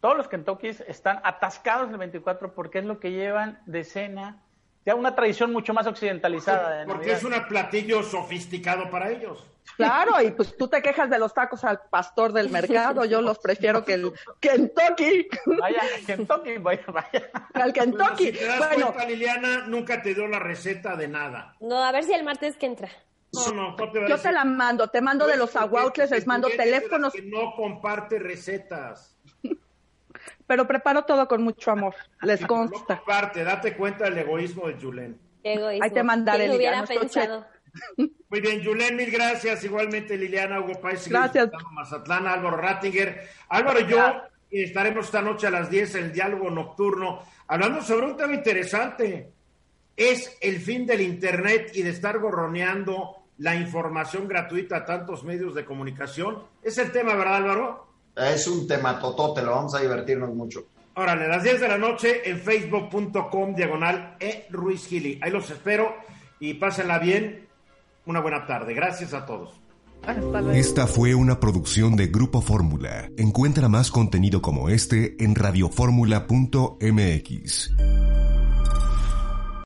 todos los Kentuckys están atascados el 24 porque es lo que llevan de cena. Ya una tradición mucho más occidentalizada. porque es un platillo sofisticado para ellos. Claro, y pues tú te quejas de los tacos al pastor del mercado, yo los prefiero que el Kentucky. Vaya, Kentucky, vaya, vaya. Al Kentucky. si te das bueno, cuenta, Liliana, nunca te dio la receta de nada. No, a ver si el martes que entra. No, no, te Yo te la mando, te mando de los aguautles, les mando teléfonos. Que no comparte recetas pero preparo todo con mucho amor, les consta. parte, date cuenta del egoísmo de Julen. Egoísmo. Ahí te mandaré, Liliana. pensado? Muy bien, Julen, mil gracias. Igualmente, Liliana, Hugo Páez, gracias. Mazatlán, Álvaro Rattinger. Álvaro y yo estaremos esta noche a las 10 en el diálogo nocturno, hablando sobre un tema interesante. Es el fin del Internet y de estar gorroneando la información gratuita a tantos medios de comunicación. Es el tema, ¿verdad, Álvaro? Es un tema totote, lo vamos a divertirnos mucho. Órale, a las 10 de la noche en facebook.com diagonal e Ruiz Gili. Ahí los espero y pásenla bien. Una buena tarde. Gracias a todos. Esta fue una producción de Grupo Fórmula. Encuentra más contenido como este en radioformula.mx.